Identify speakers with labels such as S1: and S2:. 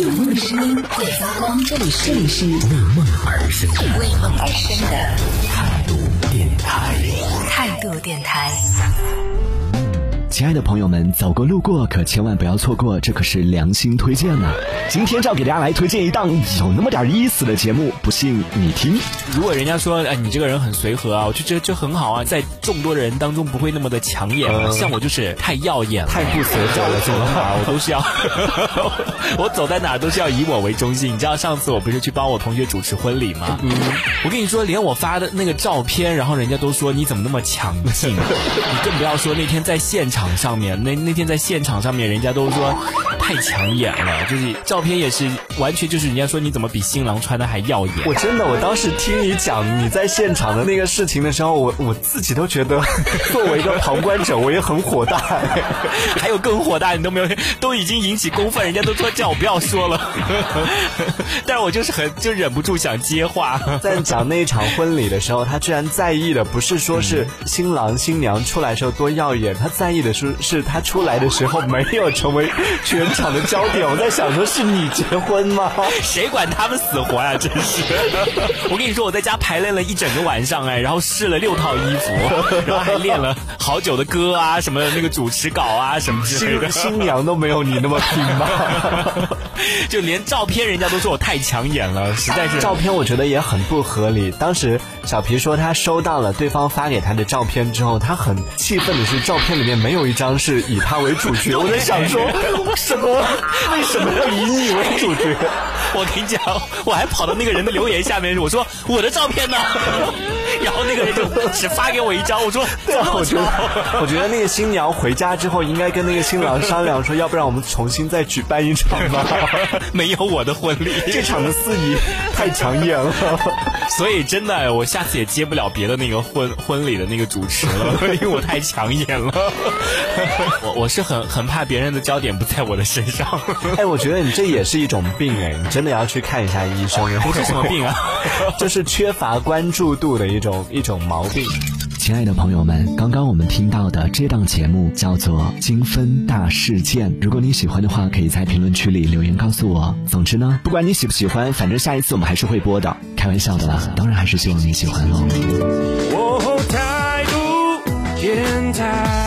S1: 有梦的声音会发光，这里是这里是
S2: 为梦而生的
S1: 为梦而生的
S2: 态度电台。
S1: 态度电台。
S3: 亲爱的朋友们，走过路过可千万不要错过，这可是良心推荐呢、今天就要给大家来推荐一档有那么点意思的节目，不信你听。
S4: 如果人家说，哎，你这个人很随和啊，我就觉得就很好啊，在众多的人当中不会那么的抢眼啊。像我就是太耀眼了，
S3: 太不随和了
S4: 走到哪儿我都是要，我走在哪儿都是要以我为中心。你知道上次我不是去帮我同学主持婚礼吗？嗯，我跟你说，连我发的那个照片，然后人家都说你怎么那么抢镜？你更不要说那天在现场上面，那那天在现场上面，人家都说太抢眼了，就是照片也是完全就是人家说你怎么比新郎穿的还耀眼？
S3: 我真的，我当时听你讲你在现场的那个事情的时候，我我自己都觉得，作为一个旁观者，我也很火大。
S4: 还有更火大，你都没有，都已经引起公愤，人家都说叫我不要说了，但是我就是很就忍不住想接话。
S3: 在讲那一场婚礼的时候，他居然在意的不是说是新郎新娘出来的时候多耀眼，他在意的是是他出来的时候没有成为全场的焦点。我在想说，是你结婚吗？
S4: 谁管他们死活呀、真是！我跟你说，我在家排练了一整个晚上，哎，然后试了六套衣服，然后还练了好久的歌啊，什么那个主持稿啊，什么之类的
S3: 新。新娘都没有你那么拼吧？
S4: 就连照片人家都说我太抢眼了，实在是
S3: 照片我觉得也很不合理。当时小皮说他收到了对方发给他的照片之后，他很气愤的是照片里面没有一张是以他为主角。我在想说，什么？为什么要以你为主角？
S4: 我跟你讲，我还跑到那个人的留言下面，我说我的照片呢？然后那个人就只发给我一张，我说
S3: 对啊，我觉得，我觉得那个新娘回家之后应该跟那个新郎商量说，要不然我们重新再举办一场吧。
S4: 没有我的婚礼，
S3: 这场的司仪太抢眼了。
S4: 所以真的，我下次也接不了别的那个婚婚礼的那个主持了，因为我太抢眼了。我我是很很怕别人的焦点不在我的身上。
S3: 哎，我觉得你这也是一种病哎，你真的要去看一下医生。
S4: 不是什么病啊，
S3: 就是缺乏关注度的一种一种毛病。亲爱的朋友们，刚刚我们听到的这档节目叫做《精分大事件》。如果你喜欢的话，可以在评论区里留言告诉我。总之呢，不管你喜不喜欢，反正下一次我们还是会播的。开玩笑的啦，当然还是希望你喜欢喽。
S5: 哦，态度电台。